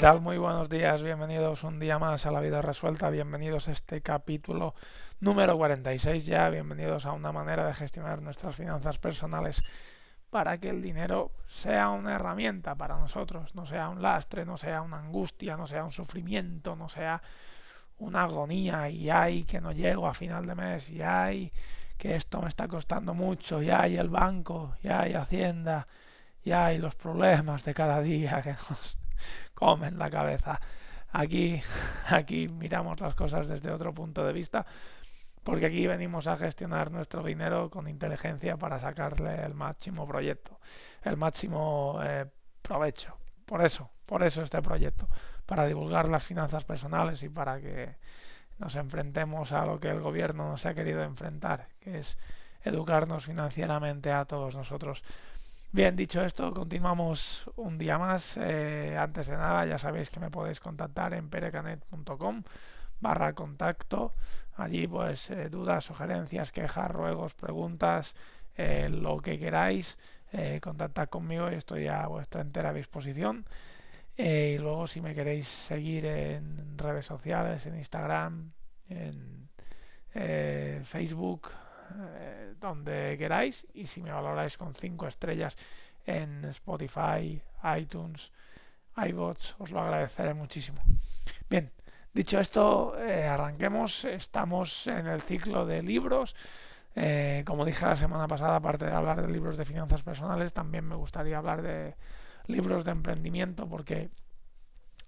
Tal? Muy buenos días, bienvenidos un día más a la vida resuelta, bienvenidos a este capítulo número 46 ya, bienvenidos a una manera de gestionar nuestras finanzas personales para que el dinero sea una herramienta para nosotros, no sea un lastre, no sea una angustia, no sea un sufrimiento, no sea una agonía y hay que no llego a final de mes y hay que esto me está costando mucho, y hay el banco, y hay Hacienda, y hay los problemas de cada día que nos comen la cabeza. Aquí, aquí miramos las cosas desde otro punto de vista, porque aquí venimos a gestionar nuestro dinero con inteligencia para sacarle el máximo proyecto, el máximo eh, provecho. Por eso, por eso este proyecto, para divulgar las finanzas personales y para que nos enfrentemos a lo que el gobierno nos ha querido enfrentar, que es educarnos financieramente a todos nosotros. Bien, dicho esto, continuamos un día más. Eh, antes de nada, ya sabéis que me podéis contactar en perecanet.com barra contacto. Allí pues eh, dudas, sugerencias, quejas, ruegos, preguntas, eh, lo que queráis. contactad conmigo y estoy a vuestra entera disposición. y luego si me queréis seguir en redes sociales, en Instagram, en Facebook, eh, donde queráis y si me valoráis con 5 estrellas en Spotify, iTunes, iBots, os lo agradeceré muchísimo. Bien, dicho esto, eh, arranquemos. Estamos en el ciclo de libros. Eh, como dije la semana pasada, aparte de hablar de libros de finanzas personales, también me gustaría hablar de libros de emprendimiento porque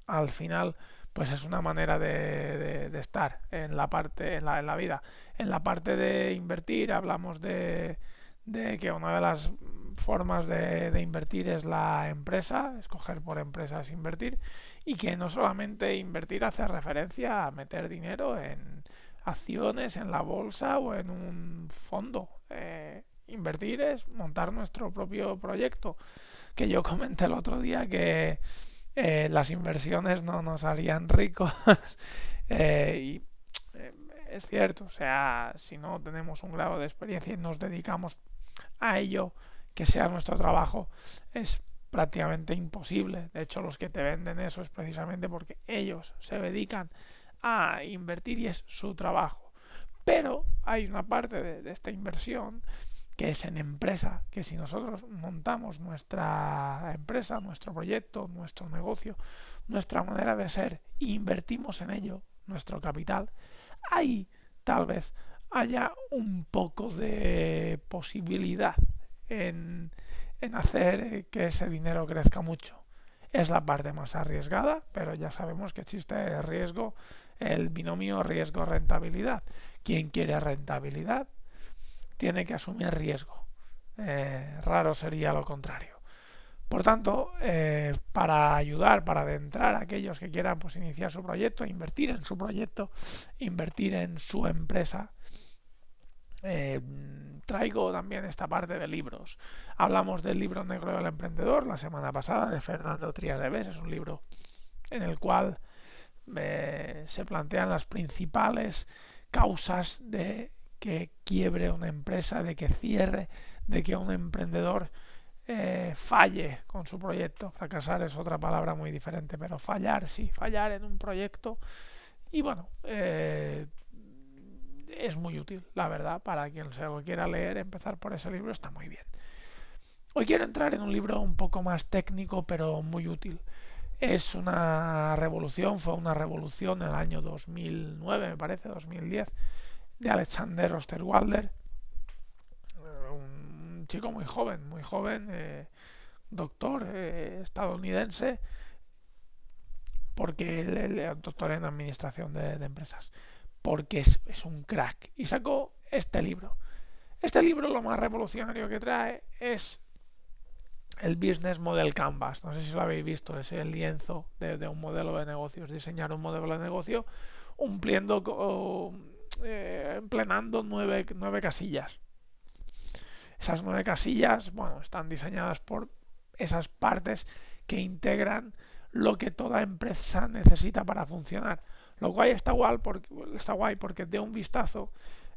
al final pues es una manera de, estar en la parte en la, vida. En la parte de invertir hablamos de, que una de las formas de, invertir es la empresa escoger por empresas invertir y que no solamente invertir hace referencia a meter dinero en acciones en la bolsa o en un fondo. Eh, invertir es montar nuestro propio proyecto que yo comenté el otro día que eh, las inversiones no nos harían ricos. Eh, y eh, es cierto, o sea, si no tenemos un grado de experiencia y nos dedicamos a ello, que sea nuestro trabajo, es prácticamente imposible. De hecho, los que te venden eso es precisamente porque ellos se dedican a invertir y es su trabajo. Pero hay una parte de esta inversión que es en empresa, que si nosotros montamos nuestra empresa, nuestro proyecto, nuestro negocio, nuestra manera de ser e invertimos en ello nuestro capital, ahí tal vez haya un poco de posibilidad en, en hacer que ese dinero crezca mucho. Es la parte más arriesgada, pero ya sabemos que existe el riesgo, el binomio riesgo-rentabilidad. ¿Quién quiere rentabilidad? Tiene que asumir riesgo. Eh, raro sería lo contrario. Por tanto, eh, para ayudar, para adentrar a aquellos que quieran pues, iniciar su proyecto, invertir en su proyecto, invertir en su empresa, eh, traigo también esta parte de libros. Hablamos del libro negro del emprendedor la semana pasada de Fernando Trias de Bes. Es un libro en el cual se plantean las principales causas de que quiebre una empresa, de que cierre, de que un emprendedor eh, falle con su proyecto. Fracasar es otra palabra muy diferente, pero fallar, sí, fallar en un proyecto. Y bueno, eh, es muy útil, la verdad, para quien se lo quiera leer, empezar por ese libro está muy bien. Hoy quiero entrar en un libro un poco más técnico, pero muy útil. es una revolución, fue una revolución en el año 2009, me parece, 2010, de Alexander Osterwalder, un chico muy joven, muy joven, eh, doctor eh, estadounidense, porque el, doctor en administración de, empresas, porque es, es, un crack. Y sacó este libro. Este libro lo más revolucionario que trae es el Business Model Canvas. No sé si lo habéis visto, es el lienzo de, un modelo de negocios. Diseñar un modelo de negocio cumpliendo, eh, emplenando nueve, nueve casillas. Esas nueve casillas, bueno, están diseñadas por esas partes que integran lo que toda empresa necesita para funcionar. Lo cual está guay porque, está guay porque de un vistazo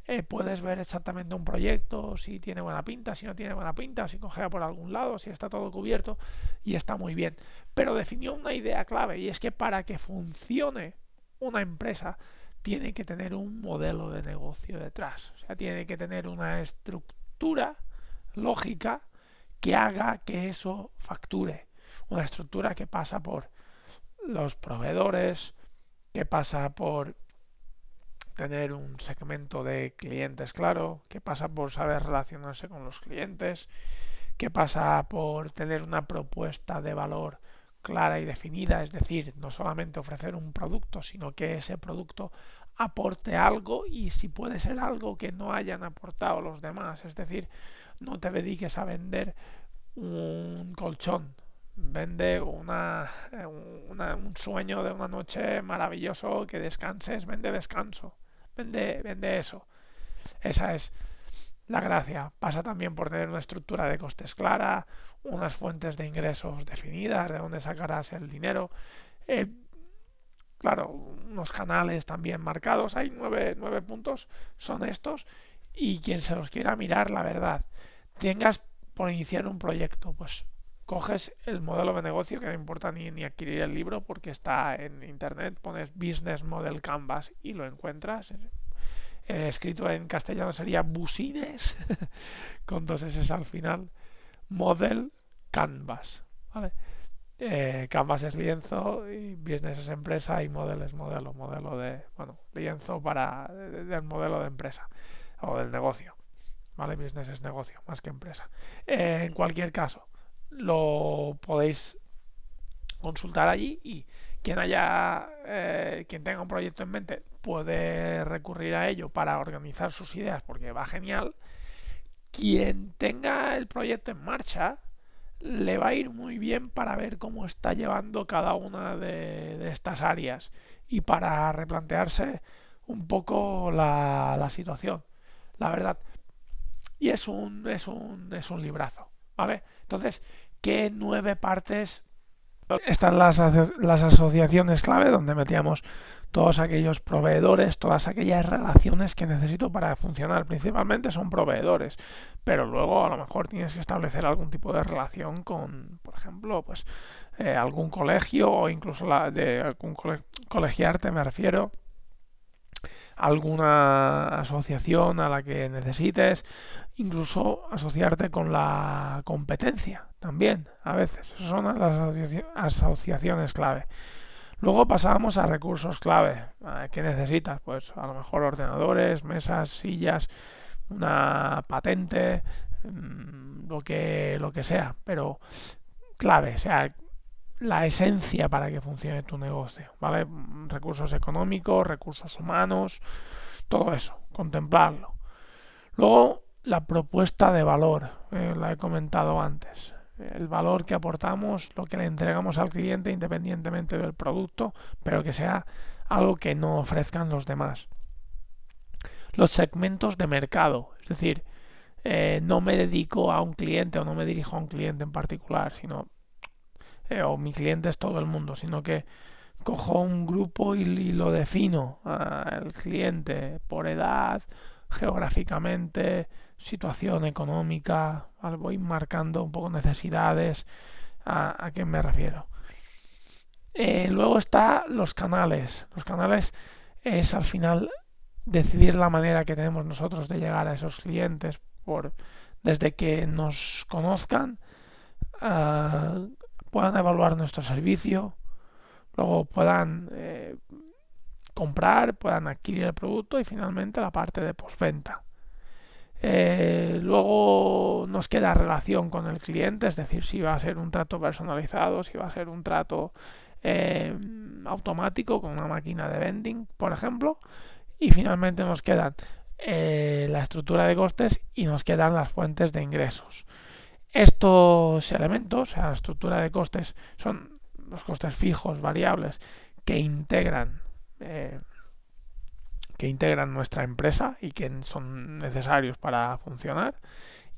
eh, puedes ver exactamente un proyecto, si tiene buena pinta, si no tiene buena pinta, si cogea por algún lado, si está todo cubierto y está muy bien. Pero definió una idea clave y es que para que funcione una empresa tiene que tener un modelo de negocio detrás. O sea, tiene que tener una estructura lógica que haga que eso facture. Una estructura que pasa por los proveedores, que pasa por tener un segmento de clientes claro, que pasa por saber relacionarse con los clientes, que pasa por tener una propuesta de valor clara y definida, es decir, no solamente ofrecer un producto, sino que ese producto aporte algo y si puede ser algo que no hayan aportado los demás, es decir, no te dediques a vender un colchón, vende una, un sueño de una noche maravilloso, que descanses, vende descanso. Vende, vende eso. Esa es la gracia. Pasa también por tener una estructura de costes clara, unas fuentes de ingresos definidas, de dónde sacarás el dinero. Eh, claro, unos canales también marcados. Hay nueve, nueve puntos, son estos. Y quien se los quiera mirar, la verdad, tengas por iniciar un proyecto, pues coges el modelo de negocio, que no importa ni, ni, adquirir el libro porque está en internet, pones Business Model Canvas y lo encuentras. Eh, escrito en castellano sería Busines, con dos S al final, Model Canvas. Eh, canvas es lienzo y business es empresa y model es modelo, modelo de, bueno, lienzo para del modelo de empresa o del negocio. ¿Vale? Business es negocio, más que empresa. Eh, en cualquier caso, lo podéis consultar allí y quien haya eh, quien tenga un proyecto en mente puede recurrir a ello para organizar sus ideas porque va genial. Quien tenga el proyecto en marcha le va a ir muy bien para ver cómo está llevando cada una de, estas áreas y para replantearse un poco la, la situación la verdad. Y es un es un es un librazo vale entonces ¿Qué nueve partes están las, las asociaciones clave donde metíamos todos aquellos proveedores, todas aquellas relaciones que necesito para funcionar. Principalmente son proveedores, pero luego a lo mejor tienes que establecer algún tipo de relación con, por ejemplo, pues eh, algún colegio o incluso la de algún colegiarte, me refiero alguna asociación a la que necesites, incluso asociarte con la competencia también, a veces. son las asociaciones clave. Luego pasamos a recursos clave. ¿Qué necesitas? Pues a lo mejor ordenadores, mesas, sillas, una patente, mm, lo que, lo que sea, pero clave, o sea, la esencia para que funcione tu negocio, ¿vale? Recursos económicos, recursos humanos, todo eso, contemplarlo. Luego, la propuesta de valor, eh, la he comentado antes. El valor que aportamos, lo que le entregamos al cliente independientemente del producto, pero que sea algo que no ofrezcan los demás. Los segmentos de mercado, es decir, eh, no me dedico a un cliente o no me dirijo a un cliente en particular, sino eh, o mi cliente es todo el mundo, sino que cojo un grupo y, lo defino al cliente por edad, geográficamente, situación económica, voy marcando un poco necesidades, a, qué me refiero. Eh, luego está los canales. Los canales es al final decidir la manera que tenemos nosotros de llegar a esos clientes por desde que nos conozcan puedan evaluar nuestro servicio, luego puedan eh, comprar, puedan adquirir el producto y finalmente la parte de postventa. Eh, luego nos queda relación con el cliente, es decir, si va a ser un trato personalizado, si va a ser un trato eh, automático con una máquina de vending, por ejemplo. Y finalmente nos quedan la estructura de costes y nos quedan las fuentes de ingresos. Estos elementos, la estructura de costes, son los costes fijos, variables, que integran que integran nuestra empresa y que son necesarios para funcionar.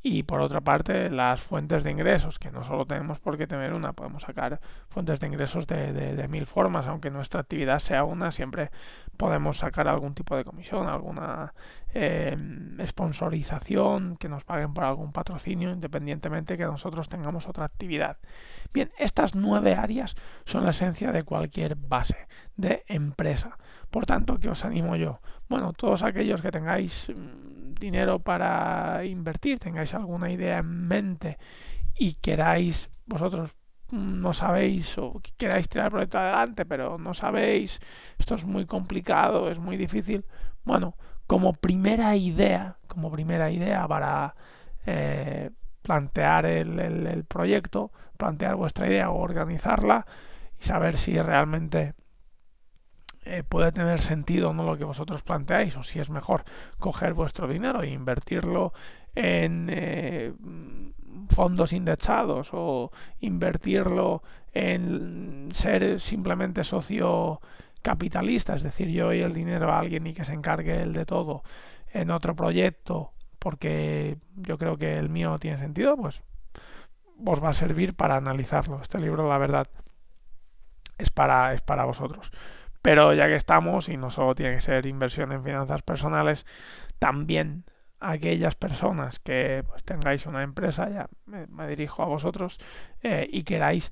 Y por otra parte, las fuentes de ingresos, que no solo tenemos por qué tener una, podemos sacar fuentes de ingresos de, mil formas, aunque nuestra actividad sea una, siempre podemos sacar algún tipo de comisión, alguna eh, sponsorización, que nos paguen por algún patrocinio, independientemente que nosotros tengamos otra actividad. Bien, estas nueve áreas son la esencia de cualquier base de empresa. Por tanto, ¿qué os animo yo? Bueno, todos aquellos que tengáis mm, dinero para invertir, tengáis alguna idea en mente y queráis vosotros no sabéis o queráis tirar el proyecto adelante, pero no sabéis, esto es muy complicado, es muy difícil. Bueno, como primera idea, como primera idea para eh, plantear el, proyecto, plantear vuestra idea o organizarla y saber si realmente eh, puede tener sentido no lo que vosotros planteáis o si es mejor coger vuestro dinero e invertirlo en eh, fondos indexados o invertirlo en ser simplemente socio capitalista, es decir, yo doy el dinero a alguien y que se encargue él de todo en otro proyecto porque yo creo que el mío tiene sentido, pues os va a servir para analizarlo. Este libro, la verdad, es para, es para vosotros. Pero ya que estamos, y no solo tiene que ser inversión en finanzas personales, también aquellas personas que pues, tengáis una empresa, ya me, dirijo a vosotros, eh, y queráis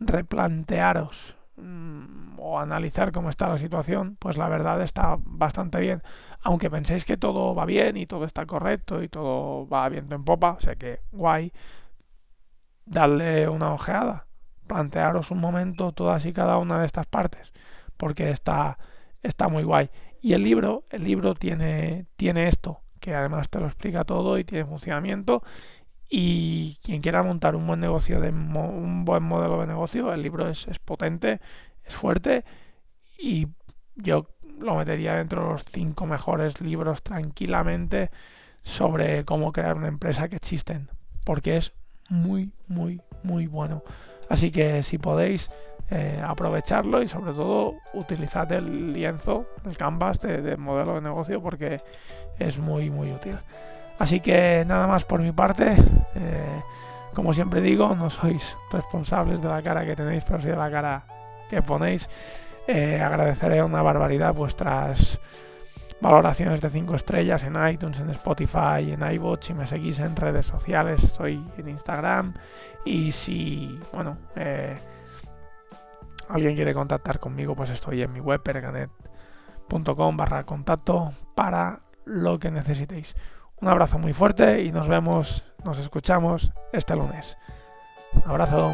replantearos mm, o analizar cómo está la situación, pues la verdad está bastante bien. Aunque penséis que todo va bien y todo está correcto y todo va viento en popa, o sea que guay, darle una ojeada, plantearos un momento todas y cada una de estas partes porque está, está muy guay. Y el libro, el libro tiene, tiene esto, que además te lo explica todo y tiene funcionamiento. Y quien quiera montar un buen negocio, de un buen modelo de negocio, el libro es, es potente, es fuerte y yo lo metería dentro de los cinco mejores libros tranquilamente sobre cómo crear una empresa que existen, porque es muy, muy, muy bueno. Así que si podéis, eh, aprovecharlo y sobre todo utilizad el lienzo, el canvas de, modelo de negocio porque es muy muy útil. Así que nada más por mi parte. Eh, como siempre digo, no sois responsables de la cara que tenéis, pero sí de la cara que ponéis. Eh, agradeceré una barbaridad vuestras valoraciones de 5 estrellas en iTunes, en Spotify, en iBot. Si me seguís en redes sociales, estoy en Instagram. Y si, bueno, alguien quiere contactar conmigo, pues estoy en mi web, perganet.com barra contacto para lo que necesitéis. Un abrazo muy fuerte y nos vemos, nos escuchamos este lunes. Un abrazo.